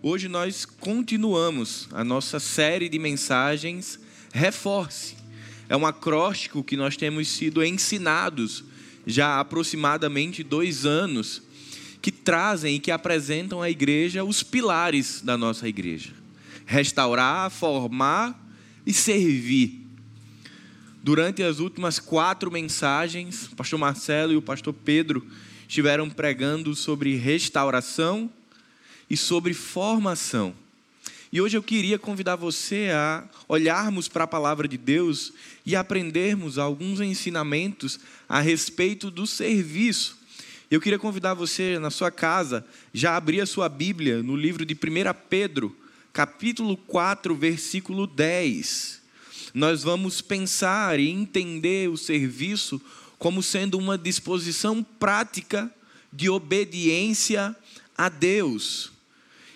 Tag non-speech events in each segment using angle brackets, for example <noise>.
Hoje nós continuamos a nossa série de mensagens Reforce. É um acróstico que nós temos sido ensinados já há aproximadamente dois anos, que trazem e que apresentam à igreja os pilares da nossa igreja: restaurar, formar e servir. Durante as últimas quatro mensagens, o pastor Marcelo e o pastor Pedro estiveram pregando sobre restauração e sobre formação. E hoje eu queria convidar você a olharmos para a palavra de Deus e aprendermos alguns ensinamentos a respeito do serviço. Eu queria convidar você na sua casa já abrir a sua Bíblia no livro de 1 Pedro, capítulo 4, versículo 10. Nós vamos pensar e entender o serviço como sendo uma disposição prática de obediência a Deus.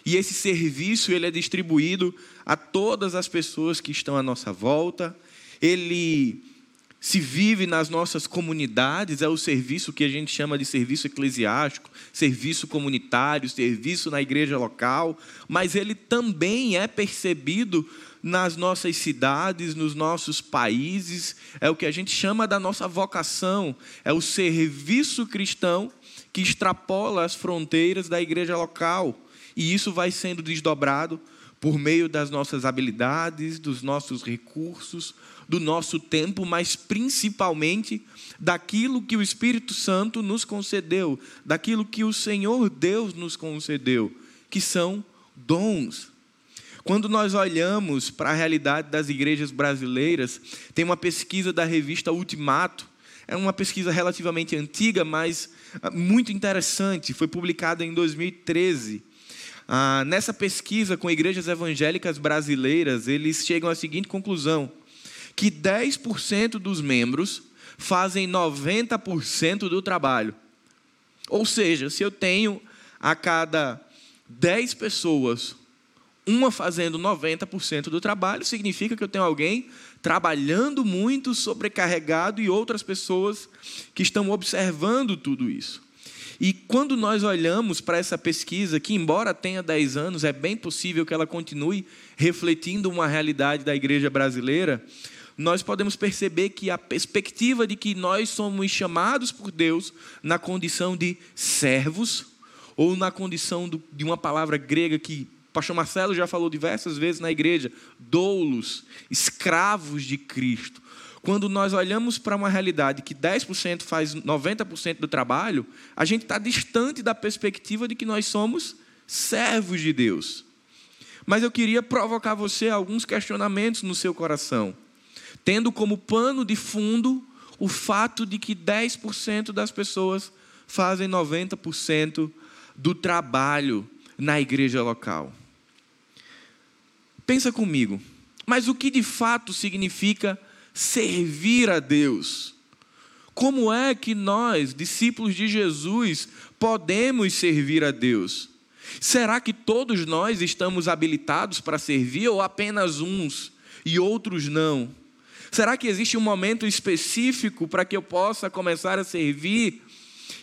E esse serviço ele é distribuído a todas as pessoas que estão à nossa volta. Ele se vive nas nossas comunidades, é o serviço que a gente chama de serviço eclesiástico, serviço comunitário, serviço na igreja local, mas ele também é percebido nas nossas cidades, nos nossos países, é o que a gente chama da nossa vocação, é o serviço cristão que extrapola as fronteiras da igreja local. E isso vai sendo desdobrado por meio das nossas habilidades, dos nossos recursos, do nosso tempo, mas principalmente daquilo que o Espírito Santo nos concedeu, daquilo que o Senhor Deus nos concedeu, que são dons. Quando nós olhamos para a realidade das igrejas brasileiras, tem uma pesquisa da revista Ultimato, é uma pesquisa relativamente antiga, mas muito interessante, foi publicada em 2013 ah, nessa pesquisa com igrejas evangélicas brasileiras, eles chegam à seguinte conclusão: que 10% dos membros fazem 90% do trabalho. Ou seja, se eu tenho a cada 10 pessoas, uma fazendo 90% do trabalho, significa que eu tenho alguém trabalhando muito, sobrecarregado e outras pessoas que estão observando tudo isso. E quando nós olhamos para essa pesquisa, que embora tenha 10 anos, é bem possível que ela continue refletindo uma realidade da igreja brasileira, nós podemos perceber que a perspectiva de que nós somos chamados por Deus na condição de servos, ou na condição de uma palavra grega que pastor Marcelo já falou diversas vezes na igreja, doulos, escravos de Cristo. Quando nós olhamos para uma realidade que 10% faz 90% do trabalho, a gente está distante da perspectiva de que nós somos servos de Deus. Mas eu queria provocar você alguns questionamentos no seu coração, tendo como pano de fundo o fato de que 10% das pessoas fazem 90% do trabalho na igreja local. Pensa comigo, mas o que de fato significa servir a Deus. Como é que nós, discípulos de Jesus, podemos servir a Deus? Será que todos nós estamos habilitados para servir ou apenas uns e outros não? Será que existe um momento específico para que eu possa começar a servir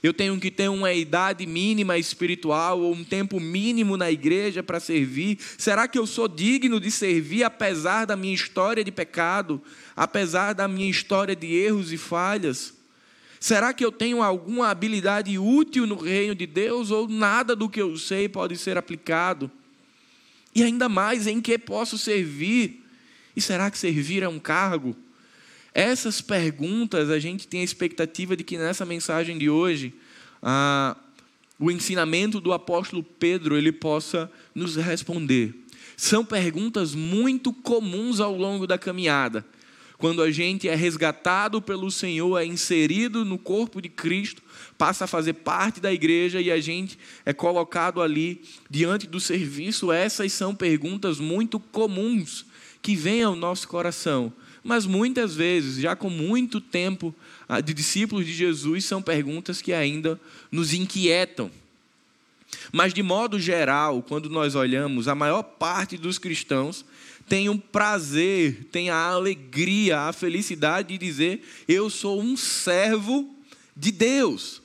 eu tenho que ter uma idade mínima espiritual ou um tempo mínimo na igreja para servir? Será que eu sou digno de servir apesar da minha história de pecado, apesar da minha história de erros e falhas? Será que eu tenho alguma habilidade útil no reino de Deus ou nada do que eu sei pode ser aplicado? E ainda mais, em que posso servir? E será que servir é um cargo? Essas perguntas a gente tem a expectativa de que nessa mensagem de hoje ah, o ensinamento do apóstolo Pedro ele possa nos responder. São perguntas muito comuns ao longo da caminhada. Quando a gente é resgatado pelo Senhor, é inserido no corpo de Cristo, passa a fazer parte da igreja e a gente é colocado ali diante do serviço, essas são perguntas muito comuns que vêm ao nosso coração mas muitas vezes, já com muito tempo ah, de discípulos de Jesus, são perguntas que ainda nos inquietam. Mas, de modo geral, quando nós olhamos, a maior parte dos cristãos tem o um prazer, tem a alegria, a felicidade de dizer: Eu sou um servo de Deus.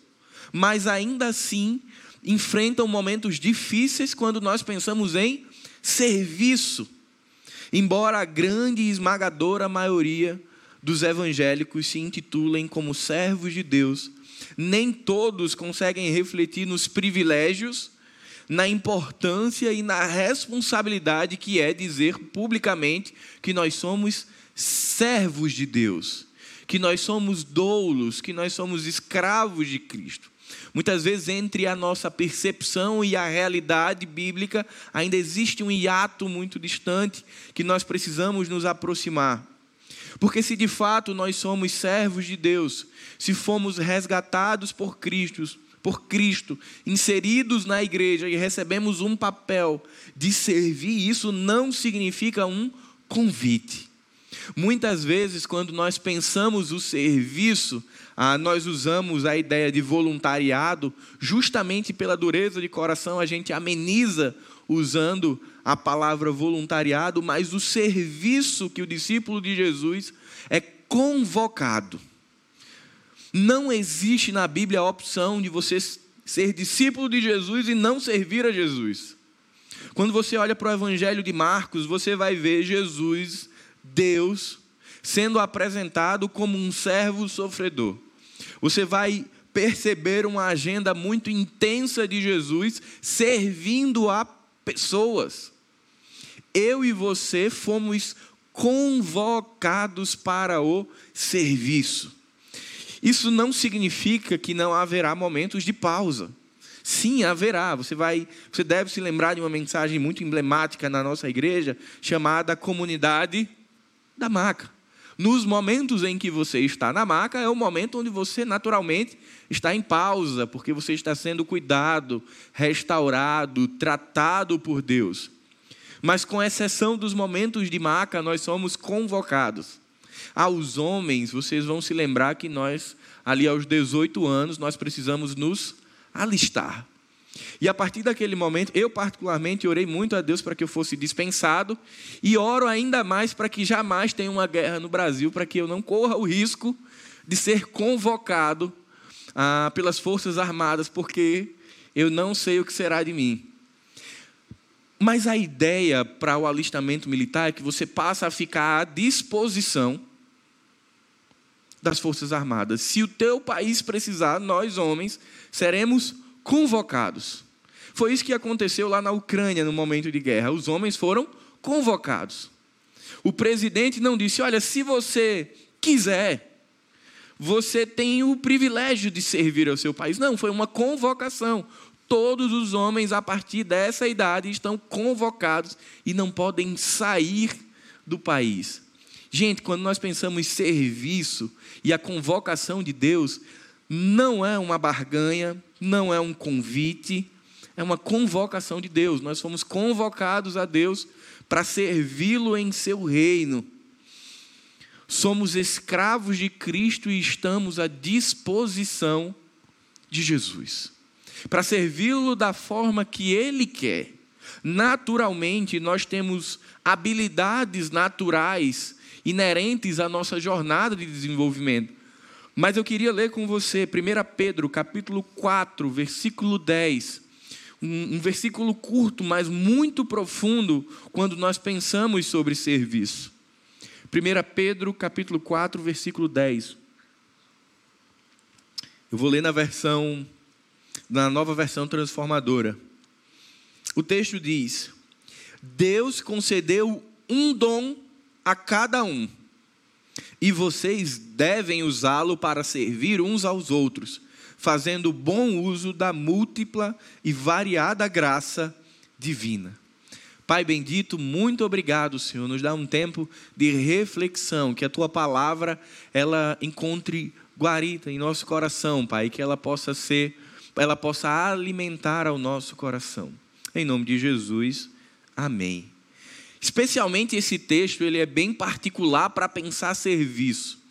Mas ainda assim, enfrentam momentos difíceis quando nós pensamos em serviço. Embora a grande e esmagadora maioria dos evangélicos se intitulem como servos de Deus, nem todos conseguem refletir nos privilégios, na importância e na responsabilidade que é dizer publicamente que nós somos servos de Deus, que nós somos doulos, que nós somos escravos de Cristo. Muitas vezes, entre a nossa percepção e a realidade bíblica, ainda existe um hiato muito distante que nós precisamos nos aproximar. Porque se de fato nós somos servos de Deus, se fomos resgatados por Cristo, por Cristo, inseridos na igreja e recebemos um papel de servir, isso não significa um convite. Muitas vezes, quando nós pensamos o serviço, ah, nós usamos a ideia de voluntariado, justamente pela dureza de coração, a gente ameniza usando a palavra voluntariado, mas o serviço que o discípulo de Jesus é convocado. Não existe na Bíblia a opção de você ser discípulo de Jesus e não servir a Jesus. Quando você olha para o Evangelho de Marcos, você vai ver Jesus, Deus, sendo apresentado como um servo sofredor. Você vai perceber uma agenda muito intensa de Jesus servindo a pessoas. Eu e você fomos convocados para o serviço. Isso não significa que não haverá momentos de pausa. Sim, haverá. Você vai, você deve se lembrar de uma mensagem muito emblemática na nossa igreja chamada Comunidade da Maca. Nos momentos em que você está na maca, é o momento onde você naturalmente está em pausa, porque você está sendo cuidado, restaurado, tratado por Deus. Mas, com exceção dos momentos de maca, nós somos convocados. Aos homens, vocês vão se lembrar que nós, ali aos 18 anos, nós precisamos nos alistar. E a partir daquele momento, eu particularmente orei muito a Deus para que eu fosse dispensado e oro ainda mais para que jamais tenha uma guerra no Brasil, para que eu não corra o risco de ser convocado ah, pelas Forças Armadas, porque eu não sei o que será de mim. Mas a ideia para o alistamento militar é que você passa a ficar à disposição das Forças Armadas. Se o teu país precisar, nós homens seremos convocados. Foi isso que aconteceu lá na Ucrânia no momento de guerra. Os homens foram convocados. O presidente não disse: Olha, se você quiser, você tem o privilégio de servir ao seu país. Não, foi uma convocação. Todos os homens a partir dessa idade estão convocados e não podem sair do país. Gente, quando nós pensamos em serviço e a convocação de Deus, não é uma barganha, não é um convite, é uma convocação de Deus. Nós fomos convocados a Deus para servi-lo em seu reino. Somos escravos de Cristo e estamos à disposição de Jesus para servi-lo da forma que ele quer. Naturalmente, nós temos habilidades naturais inerentes à nossa jornada de desenvolvimento. Mas eu queria ler com você 1 Pedro, capítulo 4, versículo 10. Um, versículo curto, mas muito profundo quando nós pensamos sobre serviço. 1 Pedro, capítulo 4, versículo 10. Eu vou ler na versão, na nova versão transformadora. O texto diz: Deus concedeu um dom a cada um e vocês devem usá-lo para servir uns aos outros, fazendo bom uso da múltipla e variada graça divina. Pai bendito, muito obrigado, Senhor. Nos dá um tempo de reflexão, que a tua palavra ela encontre guarita em nosso coração, Pai, que ela possa ser, ela possa alimentar ao nosso coração. Em nome de Jesus. Amém. Especialmente esse texto, ele é bem particular para pensar serviço.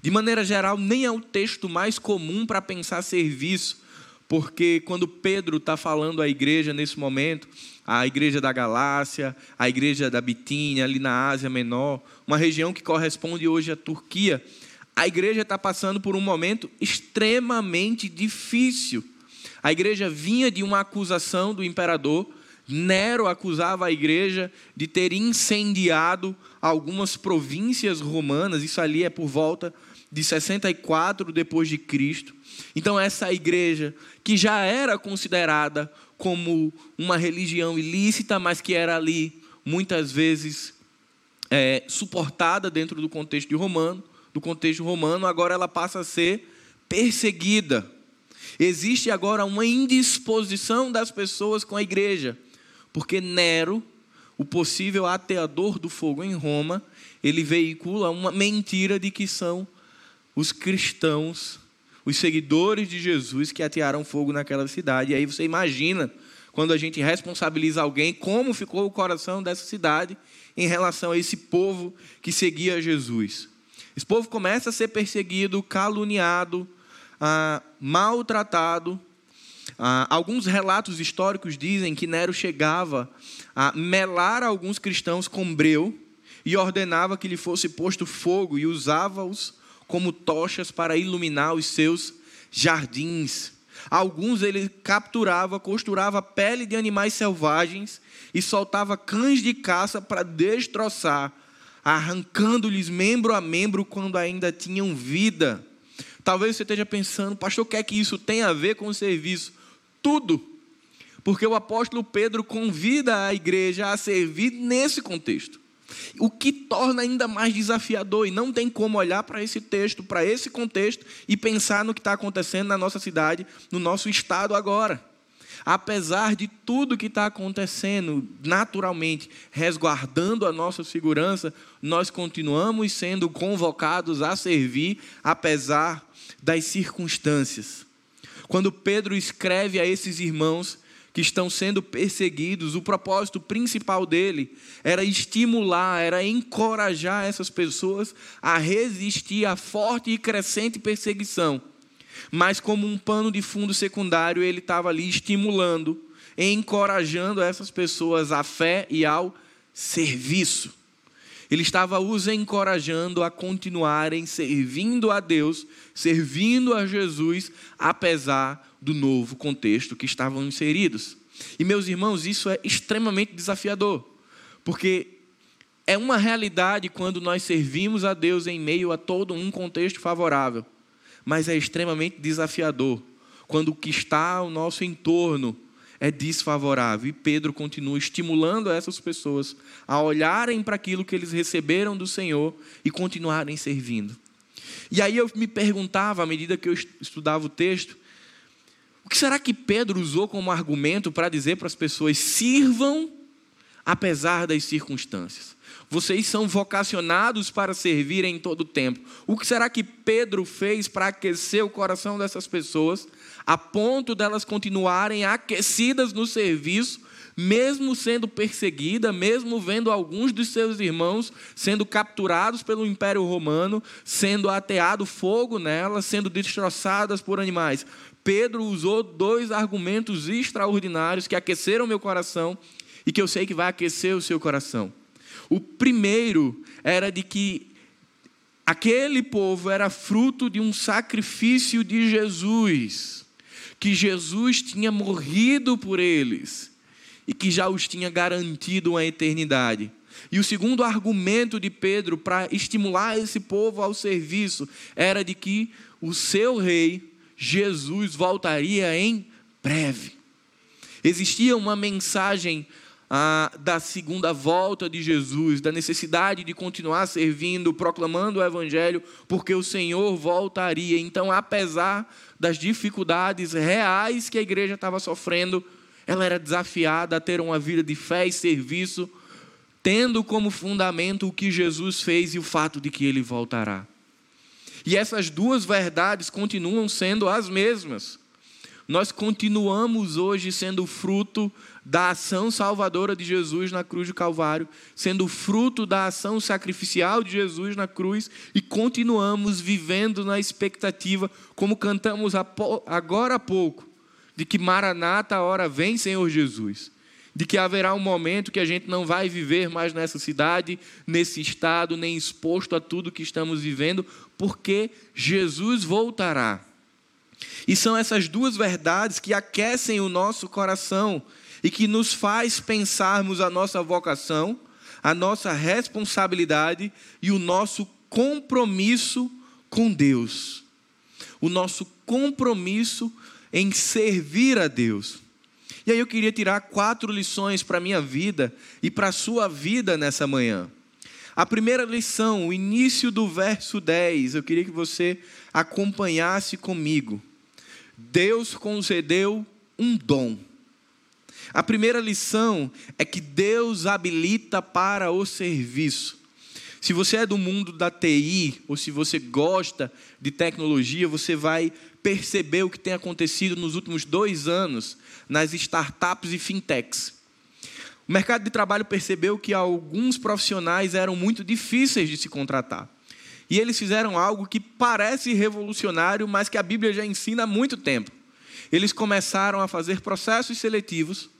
De maneira geral, nem é o texto mais comum para pensar serviço, porque quando Pedro está falando à igreja nesse momento, a igreja da Galácia, a igreja da Bitínia, ali na Ásia Menor, uma região que corresponde hoje à Turquia, a igreja está passando por um momento extremamente difícil. A igreja vinha de uma acusação do imperador. Nero acusava a igreja de ter incendiado algumas províncias romanas. Isso ali é por volta de 64 depois de Cristo. Então essa igreja que já era considerada como uma religião ilícita, mas que era ali muitas vezes é, suportada dentro do contexto de romano, do contexto romano, agora ela passa a ser perseguida. Existe agora uma indisposição das pessoas com a igreja, porque Nero, o possível ateador do fogo em Roma, ele veicula uma mentira de que são os cristãos, os seguidores de Jesus que atearam fogo naquela cidade. E aí você imagina, quando a gente responsabiliza alguém, como ficou o coração dessa cidade em relação a esse povo que seguia Jesus. Esse povo começa a ser perseguido, caluniado, ah, maltratado. Ah, alguns relatos históricos dizem que Nero chegava a melar alguns cristãos com breu e ordenava que lhe fosse posto fogo e usava-os como tochas para iluminar os seus jardins. Alguns ele capturava, costurava pele de animais selvagens e soltava cães de caça para destroçar arrancando-lhes membro a membro quando ainda tinham vida. Talvez você esteja pensando, pastor, o que é que isso tem a ver com o serviço? Tudo. Porque o apóstolo Pedro convida a igreja a servir nesse contexto. O que torna ainda mais desafiador, e não tem como olhar para esse texto, para esse contexto, e pensar no que está acontecendo na nossa cidade, no nosso estado agora apesar de tudo que está acontecendo, naturalmente, resguardando a nossa segurança, nós continuamos sendo convocados a servir, apesar das circunstâncias. Quando Pedro escreve a esses irmãos que estão sendo perseguidos, o propósito principal dele era estimular, era encorajar essas pessoas a resistir à forte e crescente perseguição mas como um pano de fundo secundário, ele estava ali estimulando, encorajando essas pessoas à fé e ao serviço. Ele estava os encorajando a continuarem servindo a Deus, servindo a Jesus, apesar do novo contexto que estavam inseridos. E meus irmãos, isso é extremamente desafiador, porque é uma realidade quando nós servimos a Deus em meio a todo um contexto favorável mas é extremamente desafiador quando o que está ao nosso entorno é desfavorável. E Pedro continua estimulando essas pessoas a olharem para aquilo que eles receberam do Senhor e continuarem servindo. E aí eu me perguntava, à medida que eu estudava o texto, o que será que Pedro usou como argumento para dizer para as pessoas: sirvam apesar das circunstâncias? Vocês são vocacionados para servir em todo o tempo. O que será que Pedro fez para aquecer o coração dessas pessoas, a ponto delas continuarem aquecidas no serviço, mesmo sendo perseguida, mesmo vendo alguns dos seus irmãos sendo capturados pelo Império Romano, sendo ateado fogo nelas, sendo destroçadas por animais? Pedro usou dois argumentos extraordinários que aqueceram meu coração e que eu sei que vai aquecer o seu coração. O primeiro era de que aquele povo era fruto de um sacrifício de Jesus, que Jesus tinha morrido por eles e que já os tinha garantido uma eternidade. E o segundo argumento de Pedro para estimular esse povo ao serviço era de que o seu rei, Jesus, voltaria em breve. Existia uma mensagem ah, da segunda volta de Jesus, da necessidade de continuar servindo, proclamando o Evangelho, porque o Senhor voltaria. Então, apesar das dificuldades reais que a igreja estava sofrendo, ela era desafiada a ter uma vida de fé e serviço, tendo como fundamento o que Jesus fez e o fato de que ele voltará. E essas duas verdades continuam sendo as mesmas. Nós continuamos hoje sendo fruto da ação salvadora de Jesus na cruz do Calvário, sendo fruto da ação sacrificial de Jesus na cruz e continuamos vivendo na expectativa, como cantamos agora há pouco, de que Maranata, a hora vem, Senhor Jesus. De que haverá um momento que a gente não vai viver mais nessa cidade, nesse estado, nem exposto a tudo que estamos vivendo, porque Jesus voltará. E são essas duas verdades que aquecem o nosso coração e que nos faz pensarmos a nossa vocação, a nossa responsabilidade e o nosso compromisso com Deus. O nosso compromisso em servir a Deus. E aí eu queria tirar quatro lições para a minha vida e para a sua vida nessa manhã. A primeira lição, o início do verso 10, eu queria que você acompanhasse comigo. Deus concedeu um dom. A primeira lição é que Deus habilita para o serviço. Se você é do mundo da TI, ou se você gosta de tecnologia, você vai perceber o que tem acontecido nos últimos dois anos nas startups e fintechs. O mercado de trabalho percebeu que alguns profissionais eram muito difíceis de se contratar. E eles fizeram algo que parece revolucionário, mas que a Bíblia já ensina há muito tempo. Eles começaram a fazer processos seletivos,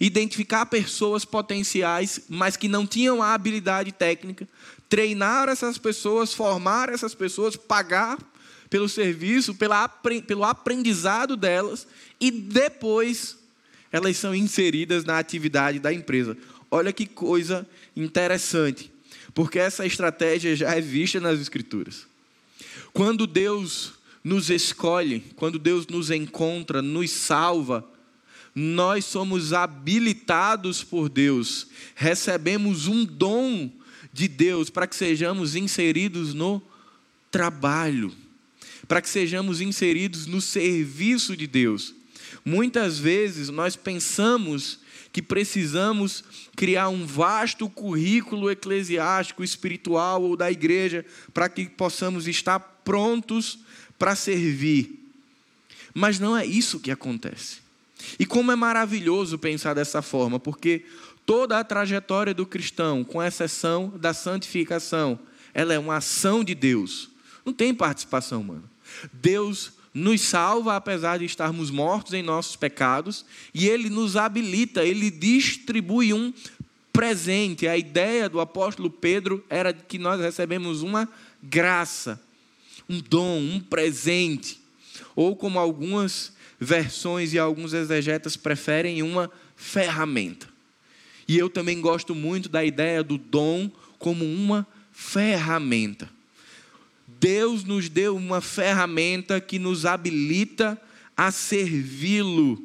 identificar pessoas potenciais, mas que não tinham a habilidade técnica, treinar essas pessoas, formar essas pessoas, pagar pelo serviço, pelo aprendizado delas, e depois elas são inseridas na atividade da empresa. Olha que coisa interessante, porque essa estratégia já é vista nas Escrituras. Quando Deus nos escolhe, quando Deus nos encontra, nos salva, nós somos habilitados por Deus, recebemos um dom de Deus para que sejamos inseridos no trabalho, para que sejamos inseridos no serviço de Deus. Muitas vezes nós pensamos que precisamos criar um vasto currículo eclesiástico, espiritual ou da igreja para que possamos estar prontos para servir. Mas não é isso que acontece. E como é maravilhoso pensar dessa forma, porque toda a trajetória do cristão, com exceção da santificação, ela é uma ação de Deus. Não tem participação humana. Deus nos salva apesar de estarmos mortos em nossos pecados, e ele nos habilita, ele distribui um presente. A ideia do apóstolo Pedro era que nós recebemos uma graça, um dom, um presente, ou como algumas versões e alguns exegetas preferem, uma ferramenta. E eu também gosto muito da ideia do dom como uma ferramenta. Deus nos deu uma ferramenta que nos habilita a servi-lo.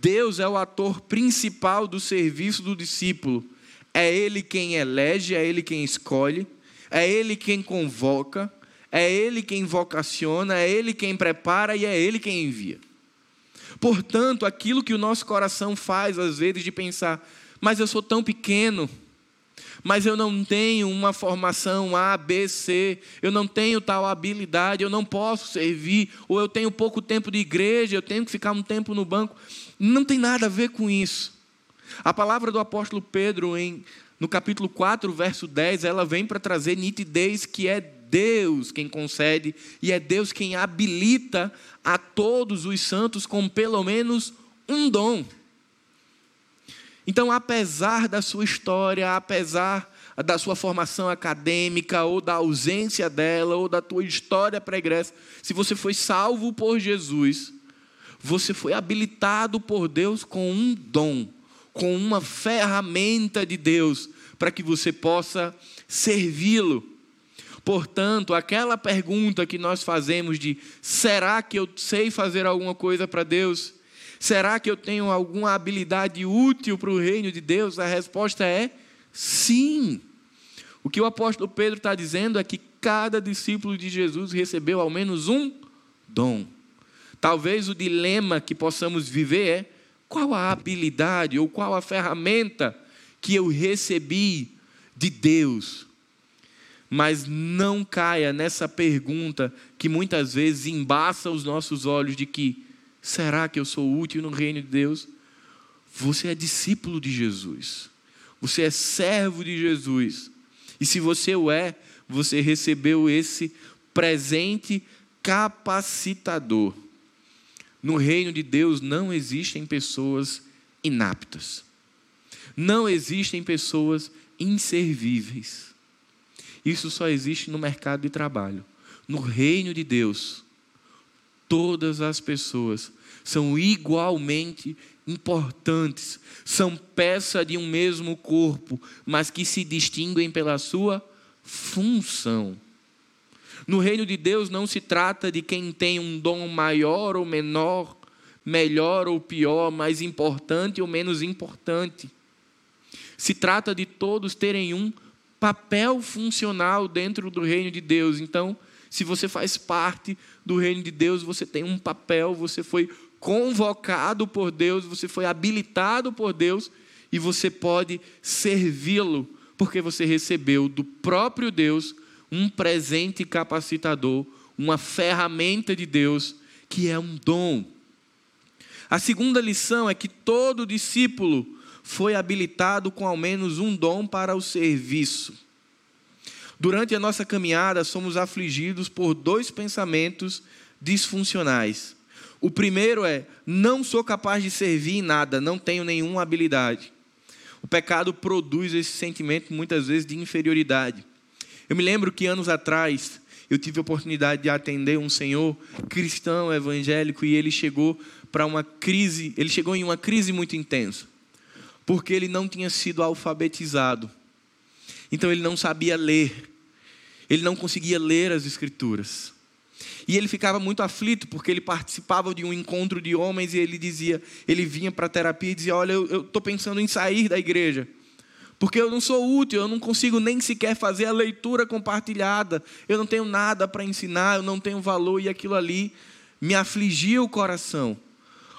Deus é o ator principal do serviço do discípulo. É Ele quem elege, é Ele quem escolhe, é Ele quem convoca, é Ele quem vocaciona, é Ele quem prepara e é Ele quem envia. Portanto, aquilo que o nosso coração faz, às vezes, de pensar, mas eu sou tão pequeno, mas eu não tenho uma formação A, B, C, eu não tenho tal habilidade, eu não posso servir, ou eu tenho pouco tempo de igreja, eu tenho que ficar um tempo no banco. Não tem nada a ver com isso. A palavra do apóstolo Pedro, em, no capítulo 4, verso 10, ela vem para trazer nitidez que é Deus quem concede e é Deus quem habilita a todos os santos com pelo menos um dom. Então, apesar da sua história, apesar da sua formação acadêmica, ou da ausência dela, ou da tua história pregressa, se você foi salvo por Jesus, você foi habilitado por Deus com um dom, com uma ferramenta de Deus, para que você possa servi-lo. Portanto, aquela pergunta que nós fazemos de será que eu sei fazer alguma coisa para Deus? Será que eu tenho alguma habilidade útil para o reino de Deus? A resposta é sim. O que o apóstolo Pedro está dizendo é que cada discípulo de Jesus recebeu ao menos um dom. Talvez o dilema que possamos viver é qual a habilidade ou qual a ferramenta que eu recebi de Deus. Mas não caia nessa pergunta que muitas vezes embaça os nossos olhos de que Será que eu sou útil no reino de Deus? Você é discípulo de Jesus. Você é servo de Jesus. E se você o é, você recebeu esse presente capacitador. No reino de Deus não existem pessoas inaptas. Não existem pessoas inservíveis. Isso só existe no mercado de trabalho. No reino de Deus, todas as pessoas são igualmente importantes, são peça de um mesmo corpo, mas que se distinguem pela sua função. No reino de Deus não se trata de quem tem um dom maior ou menor, melhor ou pior, mais importante ou menos importante. Se trata de todos terem um papel funcional dentro do reino de Deus. Então, se você faz parte do reino de Deus, você tem um papel, você foi convocado por Deus, você foi habilitado por Deus e você pode servi-lo, porque você recebeu do próprio Deus um presente capacitador, uma ferramenta de Deus que é um dom. A segunda lição é que todo discípulo foi habilitado com ao menos um dom para o serviço. Durante a nossa caminhada, somos afligidos por dois pensamentos disfuncionais. O primeiro é: não sou capaz de servir em nada, não tenho nenhuma habilidade. O pecado produz esse sentimento muitas vezes de inferioridade. Eu me lembro que anos atrás eu tive a oportunidade de atender um senhor cristão evangélico e ele chegou para uma crise, ele chegou em uma crise muito intensa, porque ele não tinha sido alfabetizado. Então ele não sabia ler. Ele não conseguia ler as escrituras. E ele ficava muito aflito porque ele participava de um encontro de homens e ele dizia, ele vinha para a terapia e dizia: Olha, eu estou pensando em sair da igreja, porque eu não sou útil, eu não consigo nem sequer fazer a leitura compartilhada, eu não tenho nada para ensinar, eu não tenho valor, e aquilo ali me afligia o coração,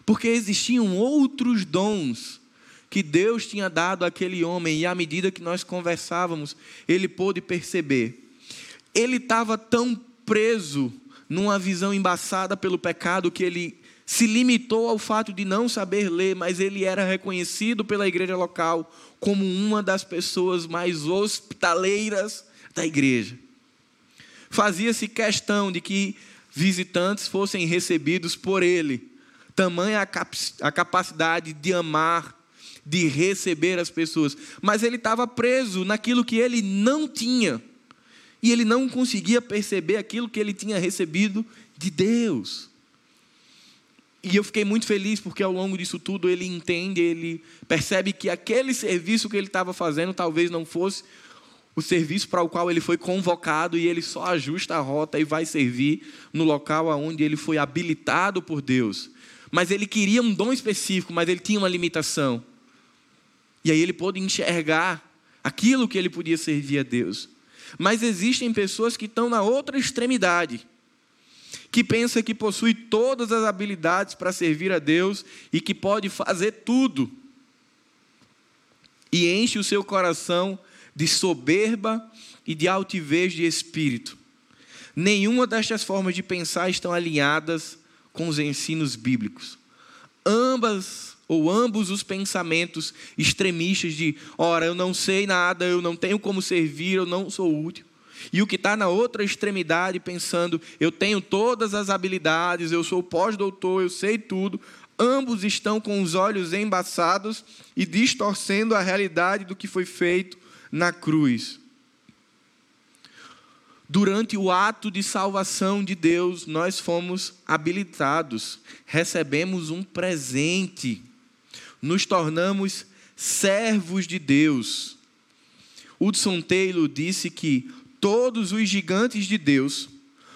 porque existiam outros dons que Deus tinha dado àquele homem, e à medida que nós conversávamos, ele pôde perceber. Ele estava tão preso numa visão embaçada pelo pecado que ele se limitou ao fato de não saber ler, mas ele era reconhecido pela igreja local como uma das pessoas mais hospitaleiras da igreja. Fazia-se questão de que visitantes fossem recebidos por ele, tamanha a, cap a capacidade de amar, de receber as pessoas, mas ele estava preso naquilo que ele não tinha e ele não conseguia perceber aquilo que ele tinha recebido de Deus. E eu fiquei muito feliz porque ao longo disso tudo ele entende, ele percebe que aquele serviço que ele estava fazendo talvez não fosse o serviço para o qual ele foi convocado e ele só ajusta a rota e vai servir no local aonde ele foi habilitado por Deus. Mas ele queria um dom específico, mas ele tinha uma limitação. E aí ele pôde enxergar aquilo que ele podia servir a Deus. Mas existem pessoas que estão na outra extremidade, que pensa que possui todas as habilidades para servir a Deus e que pode fazer tudo. E enche o seu coração de soberba e de altivez de espírito. Nenhuma destas formas de pensar estão alinhadas com os ensinos bíblicos. Ambas ou ambos os pensamentos extremistas de, ora, eu não sei nada, eu não tenho como servir, eu não sou útil. E o que está na outra extremidade, pensando, eu tenho todas as habilidades, eu sou pós-doutor, eu sei tudo, ambos estão com os olhos embaçados e distorcendo a realidade do que foi feito na cruz. Durante o ato de salvação de Deus, nós fomos habilitados, recebemos um presente nos tornamos servos de Deus. Hudson Taylor disse que todos os gigantes de Deus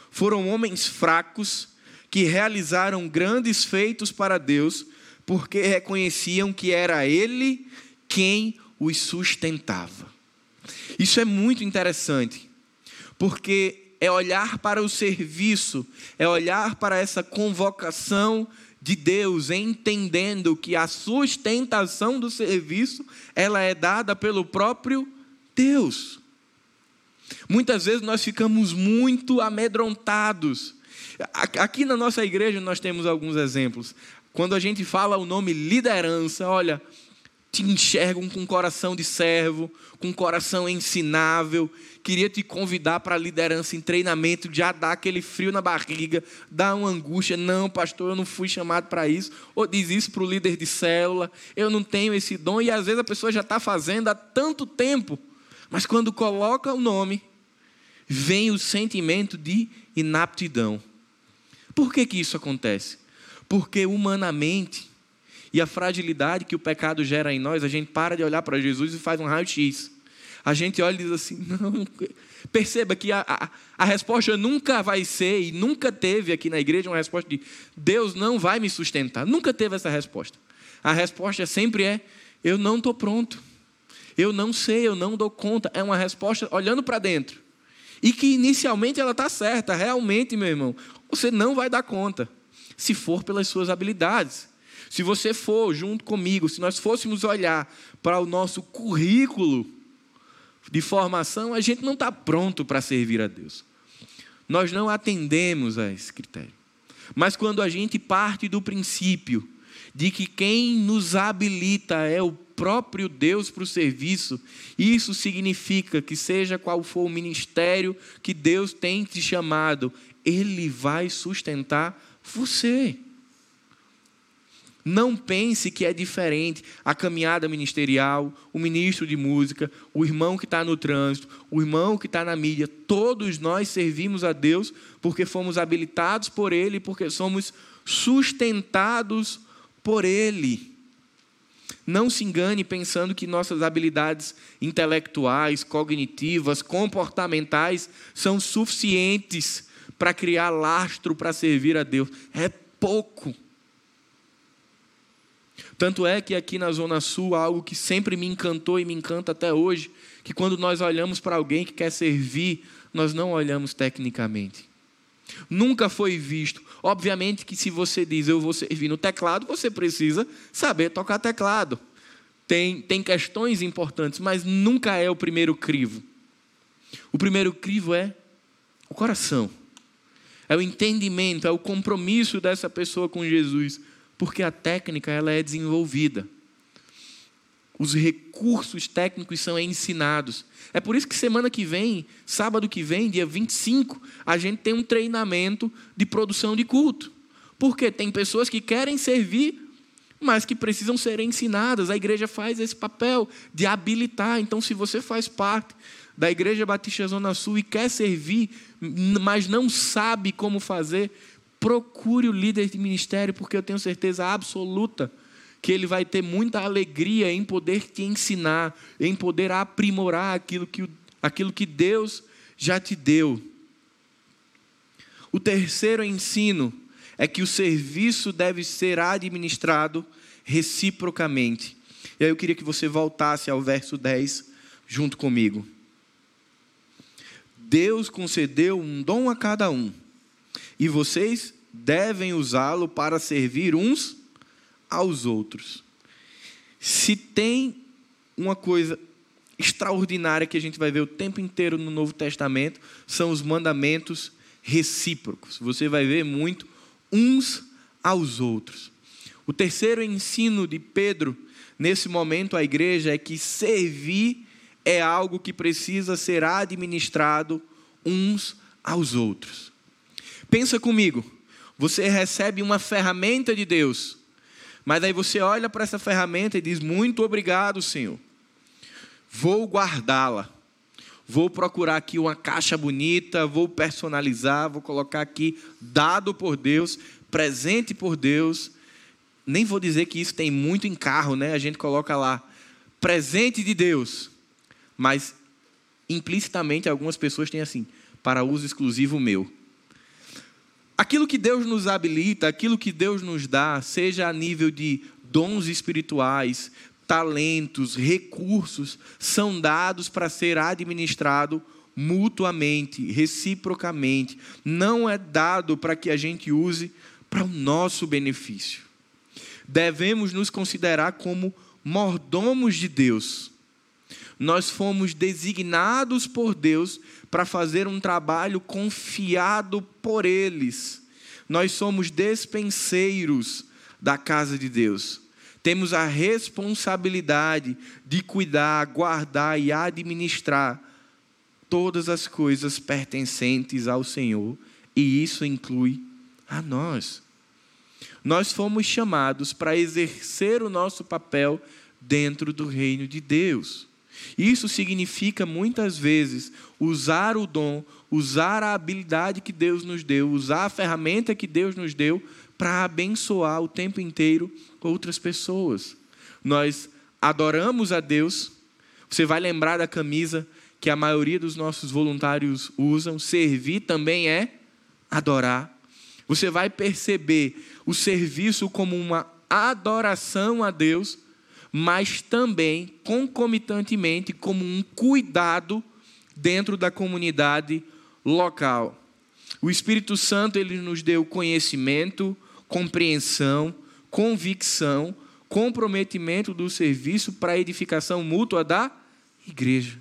foram homens fracos que realizaram grandes feitos para Deus, porque reconheciam que era Ele quem os sustentava. Isso é muito interessante, porque é olhar para o serviço, é olhar para essa convocação de Deus, entendendo que a sustentação do serviço, ela é dada pelo próprio Deus. Muitas vezes nós ficamos muito amedrontados. Aqui na nossa igreja nós temos alguns exemplos. Quando a gente fala o nome liderança, olha, te enxergam com coração de servo, com coração ensinável. Queria te convidar para a liderança em treinamento, já dá aquele frio na barriga, dá uma angústia. Não, pastor, eu não fui chamado para isso. Ou diz isso para o líder de célula, eu não tenho esse dom. E às vezes a pessoa já está fazendo há tanto tempo, mas quando coloca o nome, vem o sentimento de inaptidão. Por que, que isso acontece? Porque humanamente, e a fragilidade que o pecado gera em nós, a gente para de olhar para Jesus e faz um raio-x. A gente olha e diz assim: <laughs> não. Perceba que a, a, a, resposta nunca vai ser, e nunca teve aqui na igreja uma resposta de Deus não vai me sustentar. Nunca teve essa resposta. A resposta sempre é: eu não estou pronto. Eu não sei, eu não dou conta. É uma resposta olhando para dentro. E que inicialmente ela está certa, realmente, meu irmão, você não vai dar conta, se for pelas suas habilidades. Se você for junto comigo, se nós fôssemos olhar para o nosso currículo de formação, a gente não está pronto para servir a Deus. Nós não atendemos a esse critério. Mas quando a gente parte do princípio de que quem nos habilita é o próprio Deus para o serviço, isso significa que, seja qual for o ministério que Deus tem te chamado, Ele vai sustentar você. Não pense que é diferente a caminhada ministerial, o ministro de música, o irmão que está no trânsito, o irmão que está na mídia. Todos nós servimos a Deus porque fomos habilitados por Ele, porque somos sustentados por Ele. Não se engane pensando que nossas habilidades intelectuais, cognitivas, comportamentais são suficientes para criar lastro para servir a Deus. É pouco. Tanto é que aqui na Zona Sul, algo que sempre me encantou e me encanta até hoje, que quando nós olhamos para alguém que quer servir, nós não olhamos tecnicamente. Nunca foi visto. Obviamente que se você diz eu vou servir no teclado, você precisa saber tocar teclado. Tem, tem questões importantes, mas nunca é o primeiro crivo. O primeiro crivo é o coração. É o entendimento, é o compromisso dessa pessoa com Jesus, porque a técnica ela é desenvolvida. Os recursos técnicos são ensinados. É por isso que semana que vem, sábado que vem, dia 25, a gente tem um treinamento de produção de culto. Porque tem pessoas que querem servir, mas que precisam ser ensinadas. A igreja faz esse papel de habilitar. Então, se você faz parte da Igreja Batista Zona Sul e quer servir, mas não sabe como fazer, procure o líder de ministério, porque eu tenho certeza absoluta que ele vai ter muita alegria em poder te ensinar, em poder aprimorar aquilo que, aquilo que Deus já te deu. O terceiro ensino é que o serviço deve ser administrado reciprocamente. E aí eu queria que você voltasse ao verso 10 junto comigo. Deus concedeu um dom a cada um, e vocês devem usá-lo para servir uns aos outros. Se tem uma coisa extraordinária que a gente vai ver o tempo inteiro no Novo Testamento, são os mandamentos recíprocos. Você vai ver muito uns aos outros. O terceiro ensino de Pedro, nesse momento, à igreja, é que servir é algo que precisa ser administrado uns aos outros. Pensa comigo, você recebe uma ferramenta de Deus mas aí você olha para essa ferramenta e diz: Muito obrigado, Senhor. Vou guardá-la. Vou procurar aqui uma caixa bonita, vou personalizar, vou colocar aqui dado por Deus, presente por Deus. Nem vou dizer que isso tem muito em carro, né? A gente coloca lá presente de Deus. Mas implicitamente algumas pessoas têm assim, para uso exclusivo meu. Aquilo que Deus nos habilita, aquilo que Deus nos dá, seja a nível de dons espirituais, talentos, recursos, são dados para ser administrado mutuamente, reciprocamente. Não é dado para que a gente use para o nosso benefício. Devemos nos considerar como mordomos de Deus. Nós fomos designados por Deus para fazer um trabalho confiado por eles. Nós somos despenseiros da casa de Deus. Temos a responsabilidade de cuidar, guardar e administrar todas as coisas pertencentes ao Senhor, e isso inclui a nós. Nós fomos chamados para exercer o nosso papel dentro do reino de Deus. Isso significa muitas vezes usar o dom, usar a habilidade que Deus nos deu, usar a ferramenta que Deus nos deu para abençoar o tempo inteiro outras pessoas. Nós adoramos a Deus. Você vai lembrar da camisa que a maioria dos nossos voluntários usam. Servir também é adorar. Você vai perceber o serviço como uma adoração a Deus, mas também concomitantemente como um cuidado dentro da comunidade local. O Espírito Santo ele nos deu conhecimento, compreensão, convicção, comprometimento do serviço para a edificação mútua da igreja.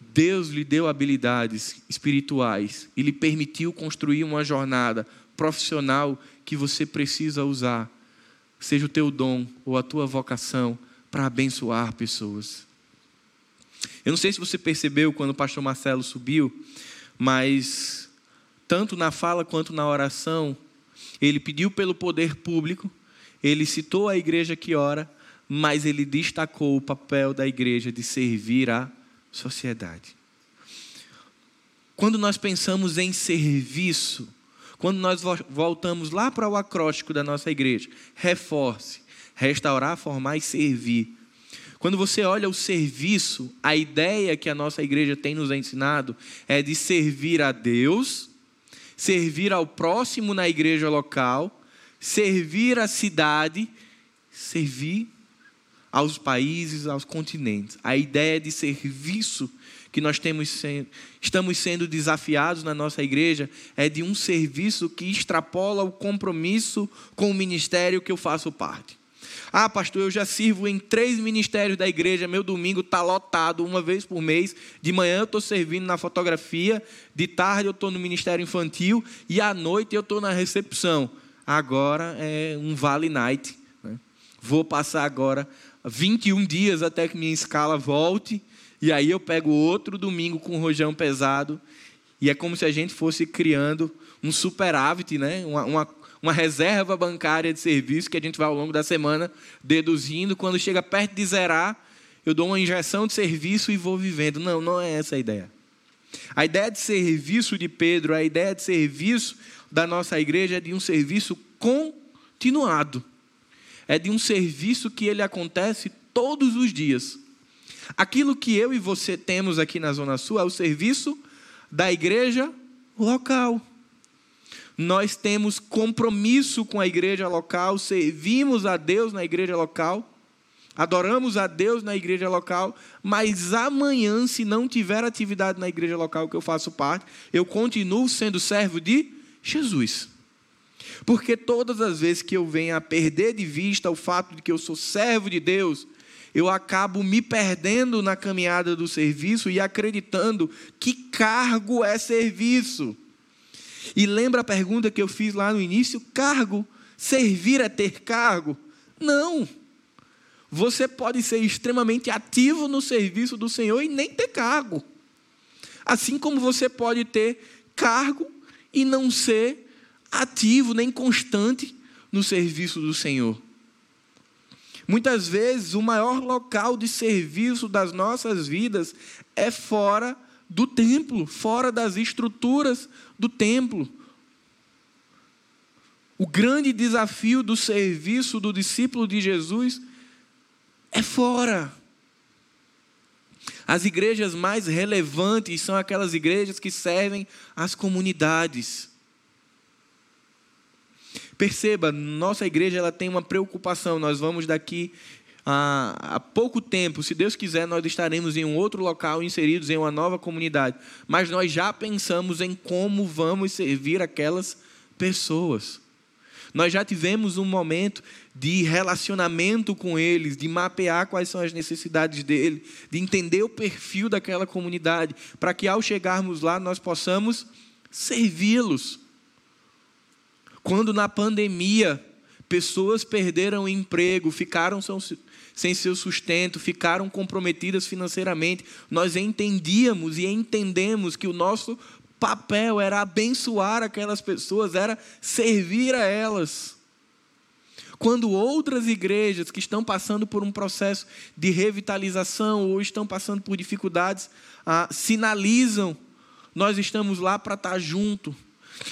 Deus lhe deu habilidades espirituais e lhe permitiu construir uma jornada profissional que você precisa usar, seja o teu dom ou a tua vocação para abençoar pessoas. Eu não sei se você percebeu quando o pastor Marcelo subiu, mas tanto na fala quanto na oração, ele pediu pelo poder público, ele citou a igreja que ora, mas ele destacou o papel da igreja de servir a sociedade. Quando nós pensamos em serviço, quando nós voltamos lá para o acróstico da nossa igreja, reforce, restaurar, formar e servir. Quando você olha o serviço, a ideia que a nossa igreja tem nos ensinado é de servir a Deus, servir ao próximo na igreja local, servir a cidade, servir aos países, aos continentes. A ideia de serviço que nós temos estamos sendo desafiados na nossa igreja é de um serviço que extrapola o compromisso com o ministério que eu faço parte. Ah, pastor, eu já sirvo em três ministérios da igreja, meu domingo está lotado uma vez por mês. De manhã eu estou servindo na fotografia, de tarde eu estou no ministério infantil e à noite eu estou na recepção. Agora é um vale night. Né? Vou passar agora 21 dias até que minha escala volte, e aí eu pego outro domingo com rojão pesado, e é como se a gente fosse criando um superávit, né? uma, uma, uma reserva bancária de serviço que a gente vai ao longo da semana deduzindo. Quando chega perto de zerar, eu dou uma injeção de serviço e vou vivendo. Não, não é essa a ideia. A ideia de serviço de Pedro, a ideia de serviço da nossa igreja é de um serviço continuado é de um serviço que ele acontece todos os dias. Aquilo que eu e você temos aqui na Zona Sul é o serviço da igreja local. Nós temos compromisso com a igreja local, servimos a Deus na igreja local, adoramos a Deus na igreja local, mas amanhã, se não tiver atividade na igreja local que eu faço parte, eu continuo sendo servo de Jesus. Porque todas as vezes que eu venho a perder de vista o fato de que eu sou servo de Deus, eu acabo me perdendo na caminhada do serviço e acreditando que cargo é serviço. E lembra a pergunta que eu fiz lá no início? Cargo, servir é ter cargo? Não. Você pode ser extremamente ativo no serviço do Senhor e nem ter cargo. Assim como você pode ter cargo e não ser ativo nem constante no serviço do Senhor. Muitas vezes o maior local de serviço das nossas vidas é fora do templo, fora das estruturas do templo. O grande desafio do serviço do discípulo de Jesus é fora. As igrejas mais relevantes são aquelas igrejas que servem as comunidades. Perceba, nossa igreja ela tem uma preocupação. Nós vamos daqui a, a, pouco tempo, se Deus quiser, nós estaremos em um outro local, inseridos em uma nova comunidade. Mas nós já pensamos em como vamos servir aquelas pessoas. Nós já tivemos um momento de relacionamento com eles, de mapear quais são as necessidades dele, de entender o perfil daquela comunidade, para que ao chegarmos lá nós possamos servi-los. Quando na pandemia pessoas perderam emprego, ficaram sem seu sustento, ficaram comprometidas financeiramente, nós entendíamos e entendemos que o nosso papel era abençoar aquelas pessoas, era servir a elas. Quando outras igrejas que estão passando por um processo de revitalização ou estão passando por dificuldades, ah, sinalizam, nós estamos lá para estar junto.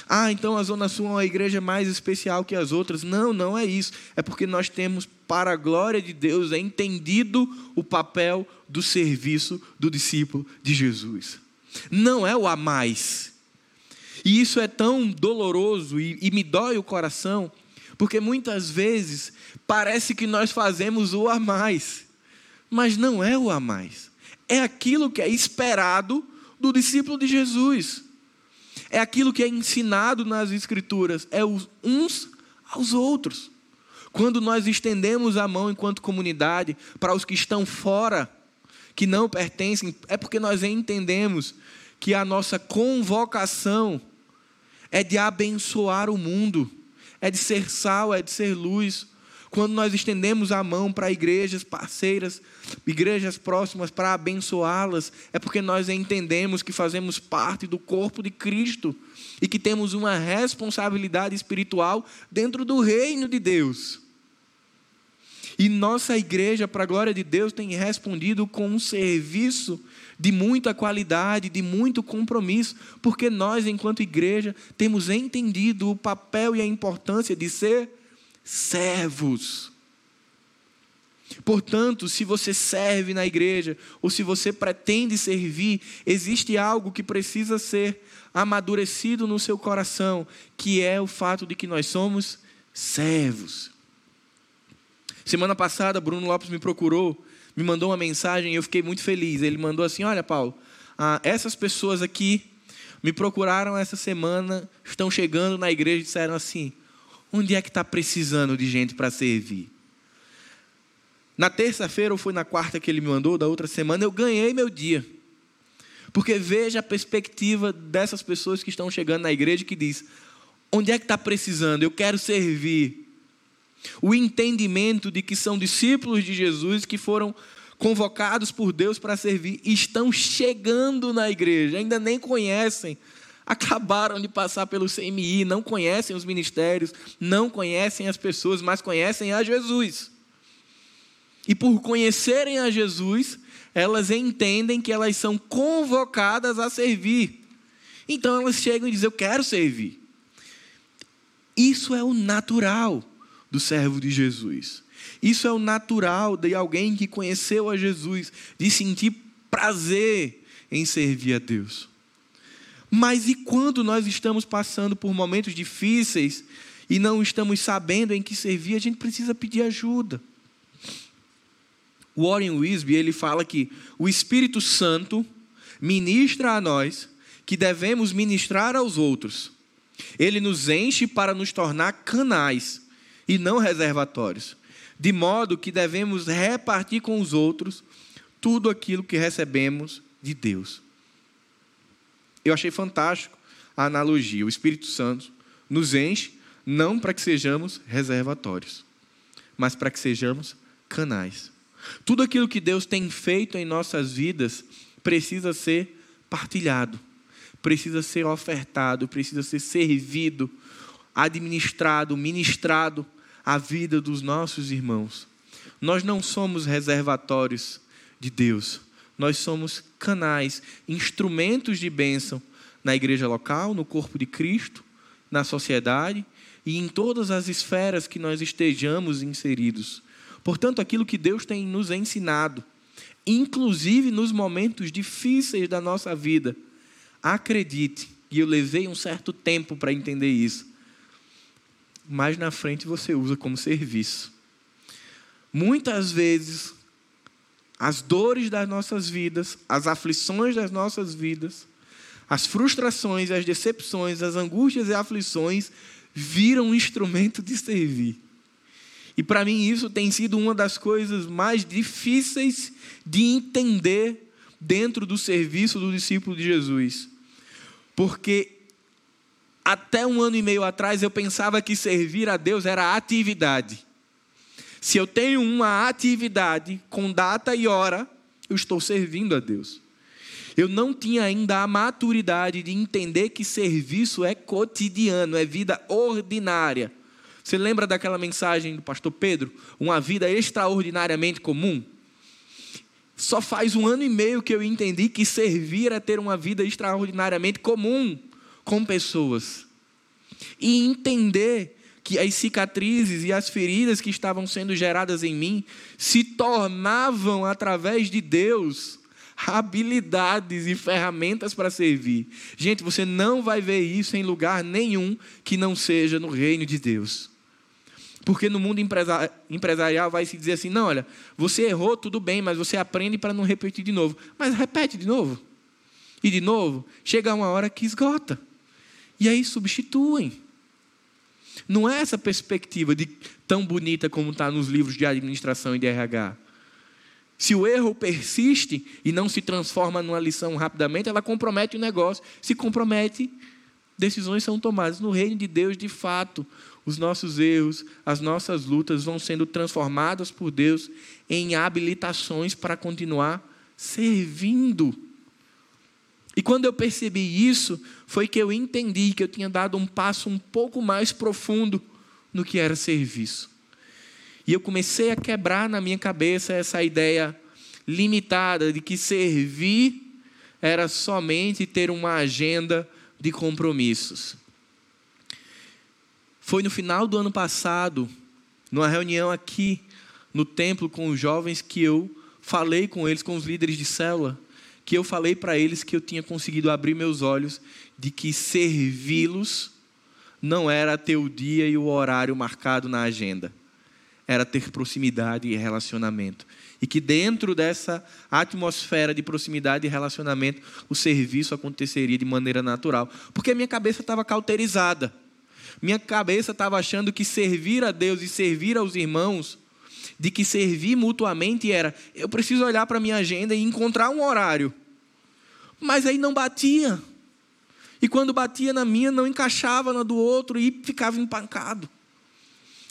Ah, então a Zona Sul é uma igreja mais especial que as outras. Não, não é isso. É porque nós temos, para a glória de Deus, é entendido o papel do serviço do discípulo de Jesus. Não é o a mais. E isso é tão doloroso e, e me dói o coração, porque muitas vezes parece que nós fazemos o a mais, mas não é o a mais. É aquilo que é esperado do discípulo de Jesus. É aquilo que é ensinado nas Escrituras, é os uns aos outros. Quando nós estendemos a mão enquanto comunidade para os que estão fora, que não pertencem, é porque nós entendemos que a nossa convocação é de abençoar o mundo, é de ser sal, é de ser luz. Quando nós estendemos a mão para igrejas parceiras, igrejas próximas, para abençoá-las, é porque nós entendemos que fazemos parte do corpo de Cristo e que temos uma responsabilidade espiritual dentro do reino de Deus. E nossa igreja, para a glória de Deus, tem respondido com um serviço de muita qualidade, de muito compromisso, porque nós, enquanto igreja, temos entendido o papel e a importância de ser servos. Portanto, se você serve na igreja, ou se você pretende servir, existe algo que precisa ser amadurecido no seu coração, que é o fato de que nós somos servos. Semana passada, Bruno Lopes me procurou me mandou uma mensagem e eu fiquei muito feliz. Ele mandou assim: Olha, Paulo, ah, essas pessoas aqui me procuraram essa semana, estão chegando na igreja e disseram assim: Onde é que está precisando de gente para servir? Na terça-feira, ou foi na quarta que ele me mandou, da outra semana, eu ganhei meu dia. Porque veja a perspectiva dessas pessoas que estão chegando na igreja que diz: onde é que está precisando? Eu quero servir o entendimento de que são discípulos de Jesus que foram convocados por Deus para servir, estão chegando na igreja, ainda nem conhecem, acabaram de passar pelo CMI, não conhecem os ministérios, não conhecem as pessoas, mas conhecem a Jesus. E por conhecerem a Jesus, elas entendem que elas são convocadas a servir. Então elas chegam e dizem: Eu quero servir. Isso é o natural do servo de Jesus. Isso é o natural de alguém que conheceu a Jesus, de sentir prazer em servir a Deus. Mas e quando nós estamos passando por momentos difíceis e não estamos sabendo em que servir, a gente precisa pedir ajuda. Warren Wisby, ele fala que o Espírito Santo ministra a nós que devemos ministrar aos outros. Ele nos enche para nos tornar canais e não reservatórios, de modo que devemos repartir com os outros tudo aquilo que recebemos de Deus. Eu achei fantástico a analogia. O Espírito Santo nos enche não para que sejamos reservatórios, mas para que sejamos canais. Tudo aquilo que Deus tem feito em nossas vidas precisa ser partilhado, precisa ser ofertado, precisa ser servido, administrado, ministrado a vida dos nossos irmãos. Nós não somos reservatórios de Deus, nós somos canais, instrumentos de bênção na igreja local, no corpo de Cristo, na sociedade e em todas as esferas que nós estejamos inseridos. Portanto, aquilo que Deus tem nos ensinado, inclusive nos momentos difíceis da nossa vida, acredite, e eu levei um certo tempo para entender isso mais na frente você usa como serviço. Muitas vezes, as dores das nossas vidas, as aflições das nossas vidas, as frustrações, as decepções, as angústias e aflições viram um instrumento de servir. E para mim isso tem sido uma das coisas mais difíceis de entender dentro do serviço do discípulo de Jesus. Porque até um ano e meio atrás eu pensava que servir a Deus era atividade. Se eu tenho uma atividade com data e hora, eu estou servindo a Deus. Eu não tinha ainda a maturidade de entender que serviço é cotidiano, é vida ordinária. Você lembra daquela mensagem do pastor Pedro? Uma vida extraordinariamente comum? Só faz um ano e meio que eu entendi que servir é ter uma vida extraordinariamente comum com pessoas. E entender que as cicatrizes e as feridas que estavam sendo geradas em mim se tornavam, através de Deus, habilidades e ferramentas para servir. Gente, você não vai ver isso em lugar nenhum que não seja no reino de Deus. Porque no mundo empresarial vai se dizer assim: não, olha, você errou, tudo bem, mas você aprende para não repetir de novo. Mas repete de novo. E de novo, chega uma hora que esgota. E aí substituem. Não é essa perspectiva de tão bonita como está nos livros de administração e de RH. Se o erro persiste e não se transforma numa lição rapidamente, ela compromete o negócio. Se compromete, decisões são tomadas. No reino de Deus, de fato, os nossos erros, as nossas lutas vão sendo transformadas por Deus em habilitações para continuar servindo. E quando eu percebi isso, foi que eu entendi que eu tinha dado um passo um pouco mais profundo no que era serviço. E eu comecei a quebrar na minha cabeça essa ideia limitada de que servir era somente ter uma agenda de compromissos. Foi no final do ano passado, numa reunião aqui no templo com os jovens, que eu falei com eles, com os líderes de célula, que eu falei para eles que eu tinha conseguido abrir meus olhos de que servi-los não era ter o dia e o horário marcado na agenda, era ter proximidade e relacionamento. E que dentro dessa atmosfera de proximidade e relacionamento, o serviço aconteceria de maneira natural. Porque a minha cabeça estava cauterizada. Minha cabeça estava achando que servir a Deus e servir aos irmãos de que servir mutuamente era eu preciso olhar para minha agenda e encontrar um horário. Mas aí não batia. E quando batia na minha, não encaixava na do outro e ficava empancado.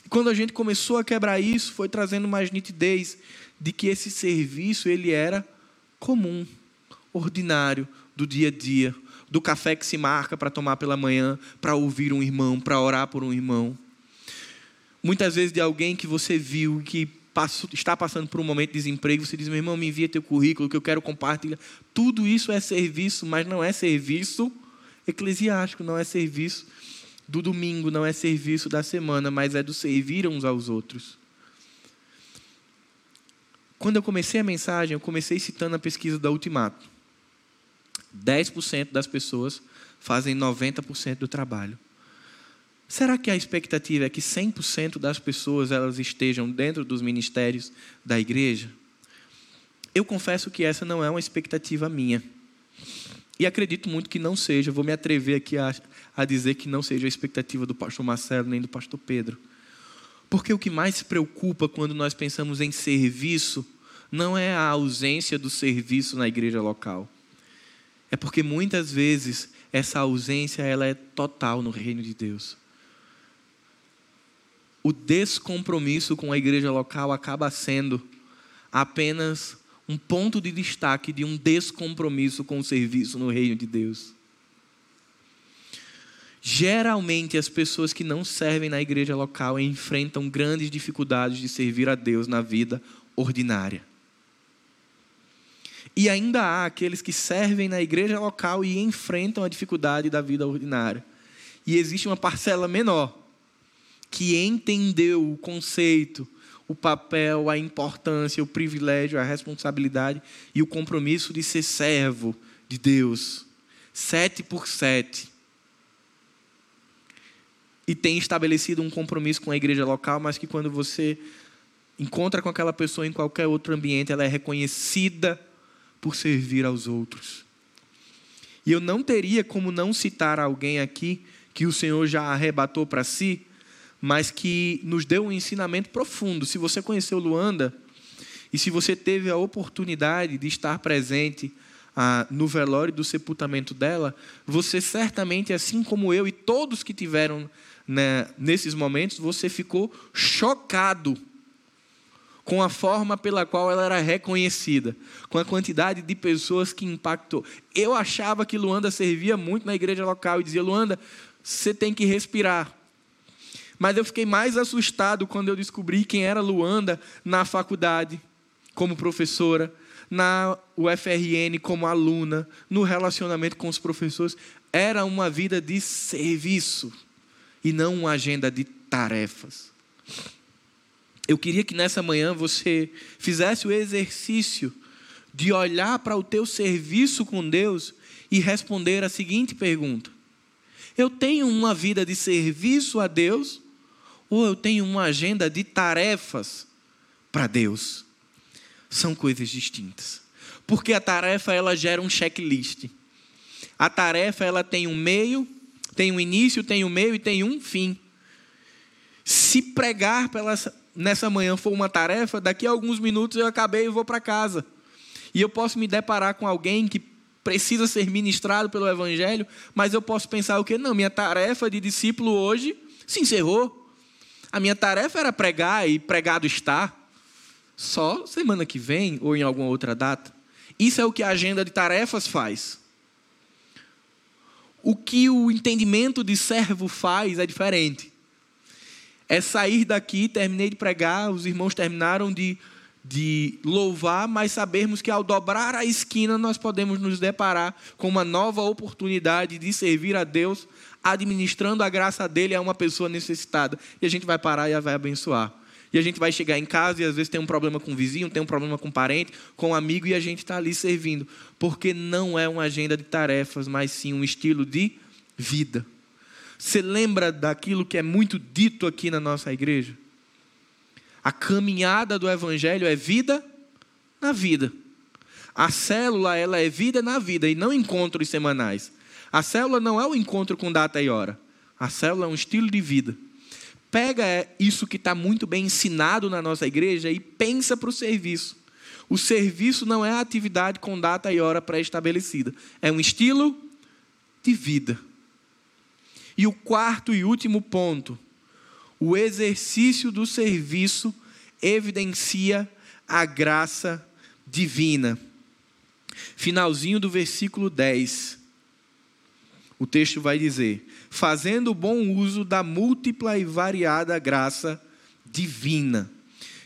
E quando a gente começou a quebrar isso, foi trazendo mais nitidez de que esse serviço ele era comum, ordinário, do dia a dia, do café que se marca para tomar pela manhã, para ouvir um irmão, para orar por um irmão. Muitas vezes de alguém que você viu que passou, está passando por um momento de desemprego, você diz, meu irmão, me envia teu currículo que eu quero compartilhar. Tudo isso é serviço, mas não é serviço eclesiástico, não é serviço do domingo, não é serviço da semana, mas é do servir uns aos outros. Quando eu comecei a mensagem, eu comecei citando a pesquisa da Ultimato. 10% das pessoas fazem 90% do trabalho. Será que a expectativa é que 100% das pessoas elas estejam dentro dos ministérios da igreja? Eu confesso que essa não é uma expectativa minha. E acredito muito que não seja. Vou me atrever aqui a, a dizer que não seja a expectativa do pastor Marcelo nem do pastor Pedro. Porque o que mais se preocupa quando nós pensamos em serviço não é a ausência do serviço na igreja local. É porque muitas vezes essa ausência ela é total no reino de Deus o descompromisso com a igreja local acaba sendo apenas um ponto de destaque de um descompromisso com o serviço no reino de Deus. Geralmente, as pessoas que não servem na igreja local enfrentam grandes dificuldades de servir a Deus na vida ordinária. E ainda há aqueles que servem na igreja local e enfrentam a dificuldade da vida ordinária. E existe uma parcela menor que entendeu o conceito, o papel, a importância, o privilégio, a responsabilidade e o compromisso de ser servo de Deus. Sete por sete. E tem estabelecido um compromisso com a igreja local, mas que quando você encontra com aquela pessoa em qualquer outro ambiente, ela é reconhecida por servir aos outros. E eu não teria como não citar alguém aqui que o Senhor já arrebatou para si, mas que nos deu um ensinamento profundo. Se você conheceu Luanda e se você teve a oportunidade de estar presente ah, no velório do sepultamento dela, você certamente, assim como eu e todos que tiveram né, nesses momentos, você ficou chocado com a forma pela qual ela era reconhecida, com a quantidade de pessoas que impactou. Eu achava que Luanda servia muito na igreja local e dizia: Luanda, você tem que respirar. Mas eu fiquei mais assustado quando eu descobri quem era Luanda na faculdade, como professora, na UFRN como aluna, no relacionamento com os professores. Era uma vida de serviço e não uma agenda de tarefas. Eu queria que nessa manhã você fizesse o exercício de olhar para o teu serviço com Deus e responder a seguinte pergunta: Eu tenho uma vida de serviço a Deus ou eu tenho uma agenda de tarefas para Deus? São coisas distintas. Porque a tarefa ela gera um checklist. A tarefa ela tem um meio, tem um início, tem um meio e tem um fim. Se pregar pelas nessa manhã for uma tarefa, daqui a alguns minutos eu acabei e vou para casa. E eu posso me deparar com alguém que precisa ser ministrado pelo Evangelho, mas eu posso pensar o quê? Não, minha tarefa de discípulo hoje se encerrou. A minha tarefa era pregar e pregado está. Só semana que vem ou em alguma outra data. Isso é o que a agenda de tarefas faz. O que o entendimento de servo faz é diferente é sair daqui, terminei de pregar, os irmãos terminaram de, de louvar, mas sabermos que ao dobrar a esquina nós podemos nos deparar com uma nova oportunidade de servir a Deus, administrando a graça dele a uma pessoa necessitada. E a gente vai parar e vai abençoar. E a gente vai chegar em casa e às vezes tem um problema com o vizinho, tem um problema com o parente, com o um amigo, e a gente está ali servindo. Porque não é uma agenda de tarefas, mas sim um estilo de vida. Você lembra daquilo que é muito dito aqui na nossa igreja? A caminhada do evangelho é vida na vida. A célula ela é vida na vida e não encontros semanais. A célula não é o encontro com data e hora. A célula é um estilo de vida. Pega isso que está muito bem ensinado na nossa igreja e pensa para o serviço. O serviço não é a atividade com data e hora pré-estabelecida. É um estilo de vida. E o quarto e último ponto, o exercício do serviço evidencia a graça divina. Finalzinho do versículo 10. O texto vai dizer: fazendo bom uso da múltipla e variada graça divina.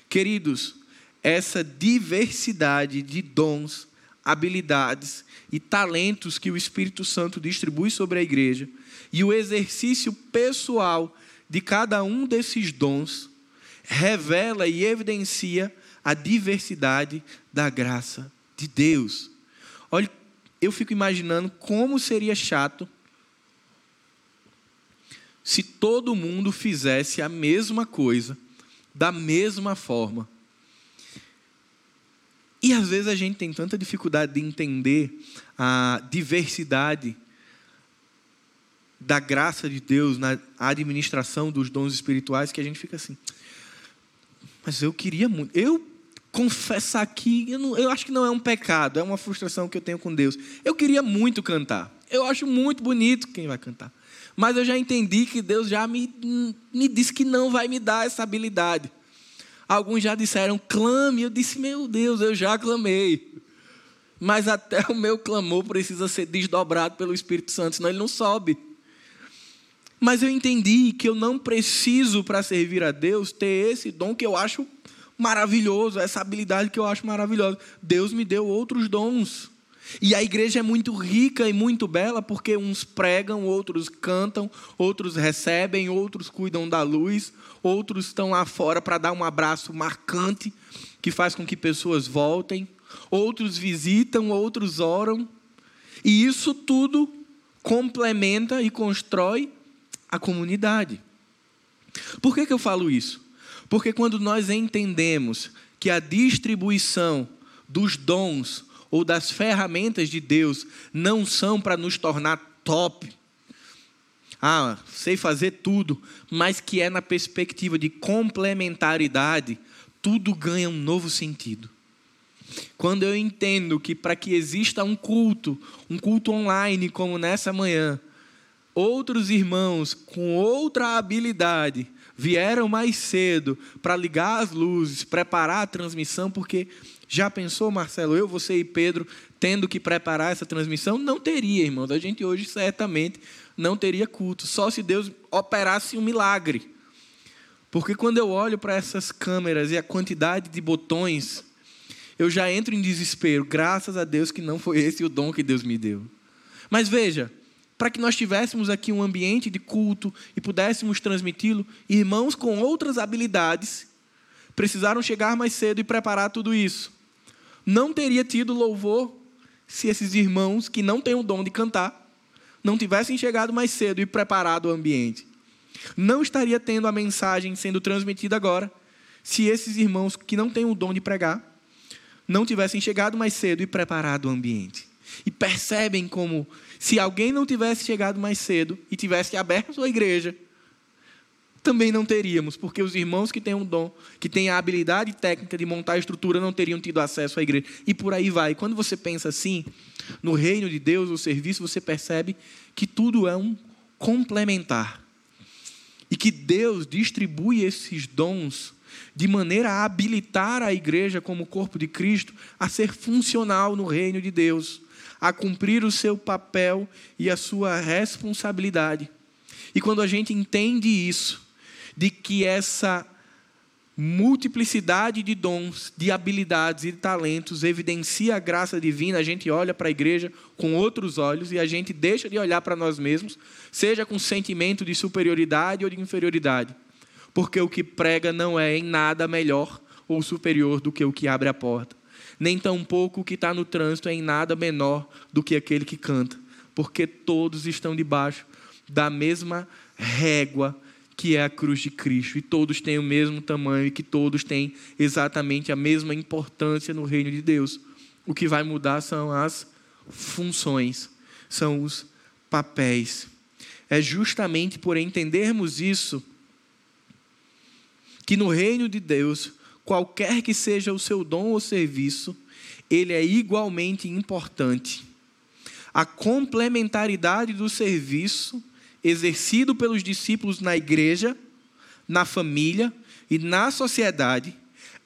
Queridos, essa diversidade de dons, habilidades e talentos que o Espírito Santo distribui sobre a igreja e o exercício pessoal de cada um desses dons revela e evidencia a diversidade da graça de Deus. Olha, eu fico imaginando como seria chato se todo mundo fizesse a mesma coisa, da mesma forma. E às vezes a gente tem tanta dificuldade de entender a diversidade da graça de Deus na administração dos dons espirituais que a gente fica assim. Mas eu queria muito. Eu confessar aqui, eu, não, eu acho que não é um pecado, é uma frustração que eu tenho com Deus. Eu queria muito cantar. Eu acho muito bonito quem vai cantar. Mas eu já entendi que Deus já me, me disse que não vai me dar essa habilidade. Alguns já disseram, clame. Eu disse, meu Deus, eu já clamei. Mas até o meu clamor precisa ser desdobrado pelo Espírito Santo, senão ele não sobe. Mas eu entendi que eu não preciso, para servir a Deus, ter esse dom que eu acho maravilhoso, essa habilidade que eu acho maravilhosa. Deus me deu outros dons. E a igreja é muito rica e muito bela porque uns pregam, outros cantam, outros recebem, outros cuidam da luz, outros estão lá fora para dar um abraço marcante que faz com que pessoas voltem, outros visitam, outros oram. E isso tudo complementa e constrói a comunidade. Por que, que eu falo isso? Porque quando nós entendemos que a distribuição dos dons ou das ferramentas de Deus não são para nos tornar top, ah, sei fazer tudo, mas que é na perspectiva de complementaridade, tudo ganha um novo sentido. Quando eu entendo que para que exista um culto, um culto online como nessa manhã, outros irmãos com outra habilidade vieram mais cedo para ligar as luzes, preparar a transmissão, porque já pensou, Marcelo, eu, você e Pedro tendo que preparar essa transmissão? Não teria, irmãos. A gente hoje certamente não teria culto, só se Deus operasse um milagre. Porque quando eu olho para essas câmeras e a quantidade de botões, eu já entro em desespero. Graças a Deus que não foi esse o dom que Deus me deu. Mas veja, para que nós tivéssemos aqui um ambiente de culto e pudéssemos transmiti-lo, irmãos com outras habilidades precisaram chegar mais cedo e preparar tudo isso. Não teria tido louvor se esses irmãos que não têm o dom de cantar não tivessem chegado mais cedo e preparado o ambiente. Não estaria tendo a mensagem sendo transmitida agora se esses irmãos que não têm o dom de pregar não tivessem chegado mais cedo e preparado o ambiente. E percebem como, se alguém não tivesse chegado mais cedo e tivesse aberto a sua igreja, também não teríamos, porque os irmãos que têm um dom, que têm a habilidade técnica de montar a estrutura, não teriam tido acesso à igreja. E por aí vai. Quando você pensa assim, no reino de Deus, o serviço, você percebe que tudo é um complementar. E que Deus distribui esses dons de maneira a habilitar a igreja como corpo de Cristo a ser funcional no reino de Deus, a cumprir o seu papel e a sua responsabilidade. E quando a gente entende isso, de que essa multiplicidade de dons, de habilidades e de talentos evidencia a graça divina, a gente olha para a igreja com outros olhos e a gente deixa de olhar para nós mesmos, seja com sentimento de superioridade ou de inferioridade. Porque o que prega não é em nada melhor ou superior do que o que abre a porta. Nem tampouco o que está no trânsito é em nada menor do que aquele que canta. Porque todos estão debaixo da mesma régua que é a cruz de Cristo, e todos têm o mesmo tamanho e que todos têm exatamente a mesma importância no reino de Deus. O que vai mudar são as funções, são os papéis. É justamente por entendermos isso que no reino de Deus, qualquer que seja o seu dom ou serviço, ele é igualmente importante. A complementaridade do serviço exercido pelos discípulos na igreja, na família e na sociedade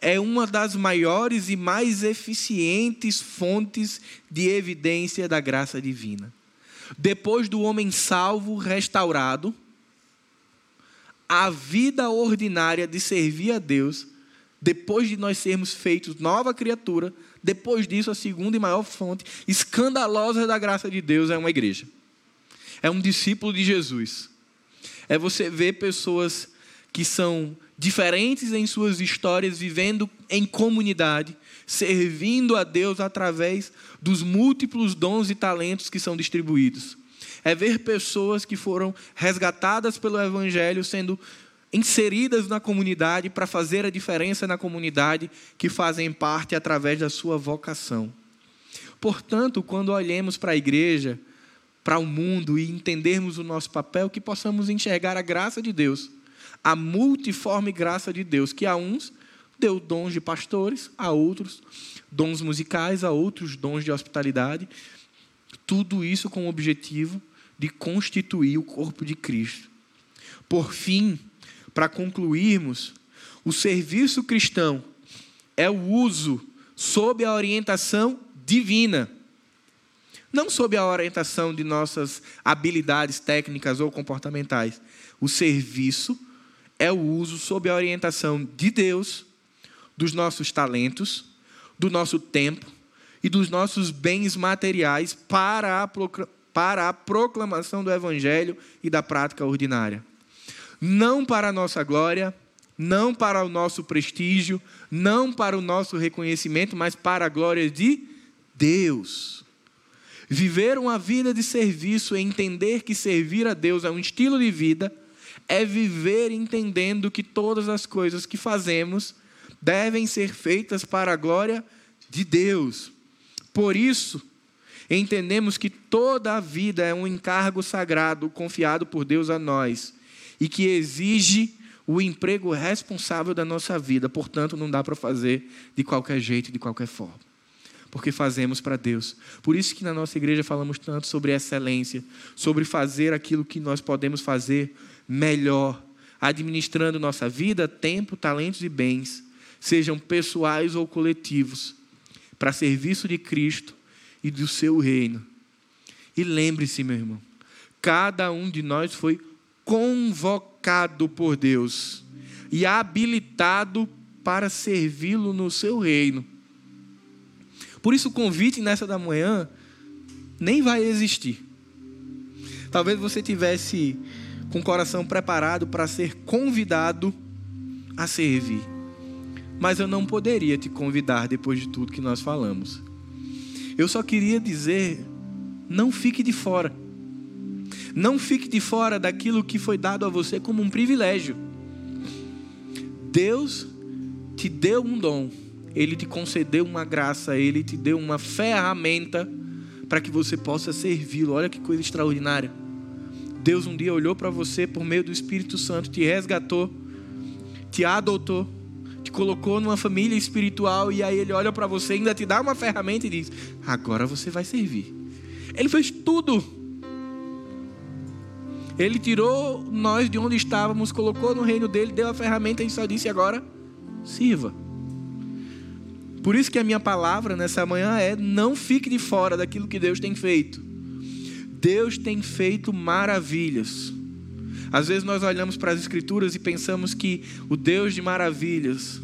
é uma das maiores e mais eficientes fontes de evidência da graça divina. Depois do homem salvo, restaurado, a vida ordinária de servir a Deus, depois de nós sermos feitos nova criatura, depois disso, a segunda e maior fonte escandalosa da graça de Deus é uma igreja é um discípulo de Jesus. É você ver pessoas que são diferentes em suas histórias, vivendo em comunidade, servindo a Deus através dos múltiplos dons e talentos que são distribuídos. É ver pessoas que foram resgatadas pelo Evangelho sendo inseridas na comunidade para fazer a diferença na comunidade que fazem parte através da sua vocação. Portanto, quando olhemos para a igreja, para o mundo e entendermos o nosso papel, que possamos enxergar a graça de Deus, a multiforme graça de Deus, que a uns deu dons de pastores, a outros dons musicais, a outros dons de hospitalidade. Tudo isso com o objetivo de constituir o corpo de Cristo. Por fim, para concluirmos, o serviço cristão é o uso sob a orientação divina não sob a orientação de nossas habilidades técnicas ou comportamentais. O serviço é o uso sob a orientação de Deus dos nossos talentos, do nosso tempo e dos nossos bens materiais para a, para a proclamação do Evangelho e da prática ordinária. Não para a nossa glória, não para o nosso prestígio, não para o nosso reconhecimento, mas para a glória de Deus. Viver uma vida de serviço e entender que servir a Deus é um estilo de vida, é viver entendendo que todas as coisas que fazemos devem ser feitas para a glória de Deus. Por isso, entendemos que toda a vida é um encargo sagrado confiado por Deus a nós e que exige o emprego responsável da nossa vida, portanto, não dá para fazer de qualquer jeito, de qualquer forma porque fazemos para Deus. Por isso que na nossa igreja falamos tanto sobre excelência, sobre fazer aquilo que nós podemos fazer melhor, administrando nossa vida, tempo, talentos e bens, sejam pessoais ou coletivos, para serviço de Cristo e do seu reino. E lembre-se, meu irmão, cada um de nós foi convocado por Deus e habilitado para servi-lo no seu reino. Por isso, o convite nessa da manhã nem vai existir. Talvez você tivesse com o coração preparado para ser convidado a servir. Mas eu não poderia te convidar depois de tudo que nós falamos. Eu só queria dizer: não fique de fora. Não fique de fora daquilo que foi dado a você como um privilégio. Deus te deu um dom, Ele te concedeu uma graça, Ele te deu uma ferramenta para que você possa servi-lo. Olha que coisa extraordinária. Deus um dia olhou para você por meio do Espírito Santo, te resgatou, te adotou, te colocou numa família espiritual e aí Ele olha para você, ainda te dá uma ferramenta e diz: agora você vai servir. Ele fez tudo. Ele tirou nós de onde estávamos, colocou no reino dele, deu a ferramenta e só disse agora sirva. Por isso que a minha palavra nessa manhã é: não fique de fora daquilo que Deus tem feito. Deus tem feito maravilhas. Às vezes nós olhamos para as Escrituras e pensamos que o Deus de maravilhas,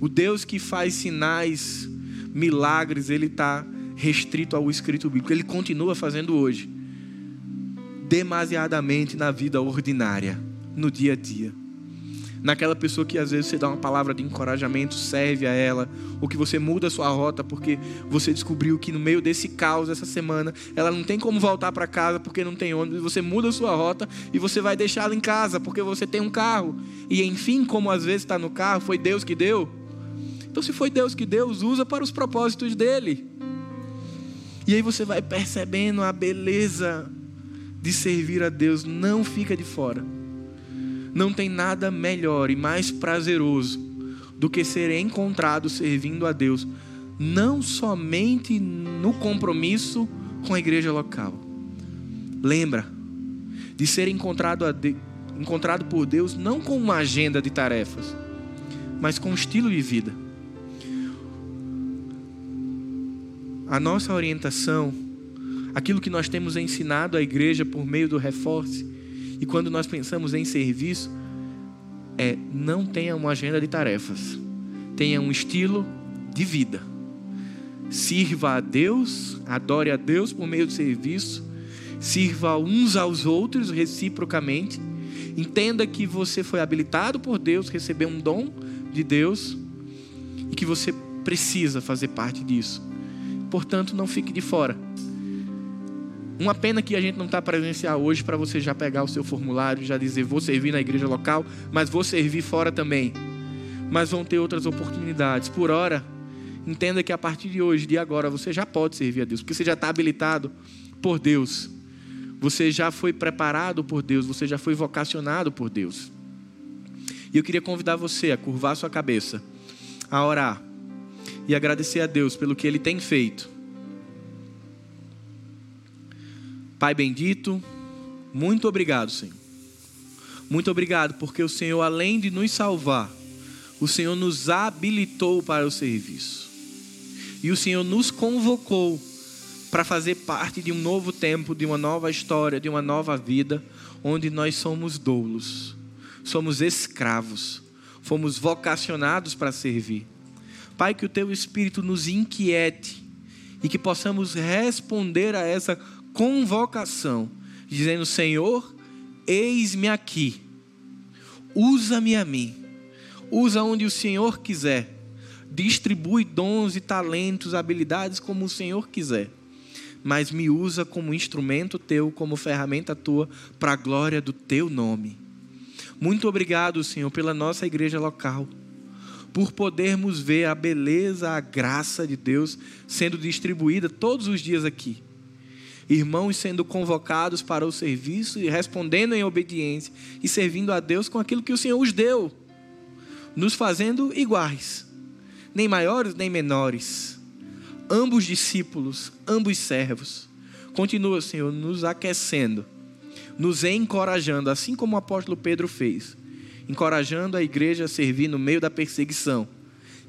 o Deus que faz sinais, milagres, ele está restrito ao escrito bíblico. Ele continua fazendo hoje, demasiadamente na vida ordinária, no dia a dia naquela pessoa que às vezes você dá uma palavra de encorajamento, serve a ela, ou que você muda a sua rota porque você descobriu que no meio desse caos essa semana ela não tem como voltar para casa porque não tem ônibus, você muda a sua rota e você vai deixá-la em casa porque você tem um carro. E enfim, como às vezes está no carro, foi Deus que deu. Então, se foi Deus que deu, usa para os propósitos dele. E aí você vai percebendo a beleza de servir a Deus, não fica de fora. Não tem nada melhor e mais prazeroso do que ser encontrado servindo a Deus, não somente no compromisso com a igreja local. Lembra de ser encontrado, de, encontrado por Deus não com uma agenda de tarefas, mas com um estilo de vida. A nossa orientação, aquilo que nós temos ensinado à igreja por meio do reforço, e quando nós pensamos em serviço, é não tenha uma agenda de tarefas, tenha um estilo de vida. Sirva a Deus, adore a Deus por meio do serviço, sirva uns aos outros reciprocamente. Entenda que você foi habilitado por Deus, recebeu um dom de Deus e que você precisa fazer parte disso. Portanto, não fique de fora. Uma pena que a gente não está presencial hoje para você já pegar o seu formulário, já dizer vou servir na igreja local, mas vou servir fora também. Mas vão ter outras oportunidades. Por hora, entenda que a partir de hoje, de agora, você já pode servir a Deus, porque você já está habilitado por Deus. Você já foi preparado por Deus, você já foi vocacionado por Deus. E eu queria convidar você a curvar sua cabeça, a orar e agradecer a Deus pelo que Ele tem feito Pai bendito, muito obrigado, Senhor. Muito obrigado, porque o Senhor, além de nos salvar, o Senhor nos habilitou para o serviço. E o Senhor nos convocou para fazer parte de um novo tempo, de uma nova história, de uma nova vida, onde nós somos doulos, somos escravos, fomos vocacionados para servir. Pai, que o teu Espírito nos inquiete e que possamos responder a essa convocação, dizendo: Senhor, eis-me aqui, usa-me a mim, usa onde o Senhor quiser, distribui dons e talentos, habilidades como o Senhor quiser, mas me usa como instrumento teu, como ferramenta tua, para a glória do teu nome. Muito obrigado, Senhor, pela nossa igreja local por podermos ver a beleza, a graça de Deus sendo distribuída todos os dias aqui irmãos sendo convocados para o serviço e respondendo em obediência e servindo a Deus com aquilo que o Senhor os deu, nos fazendo iguais, nem maiores nem menores, ambos discípulos, ambos servos. Continua, Senhor, nos aquecendo, nos encorajando, assim como o apóstolo Pedro fez, encorajando a igreja a servir no meio da perseguição,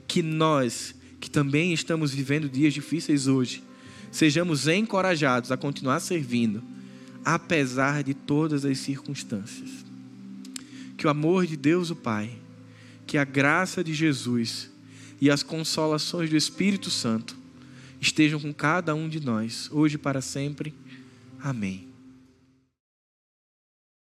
que nós, que também estamos vivendo dias difíceis hoje, sejamos encorajados a continuar servindo, apesar de todas as circunstâncias. Que o amor de Deus, o Pai, que a graça de Jesus e as consolações do Espírito Santo estejam com cada um de nós, hoje e para sempre. Amém.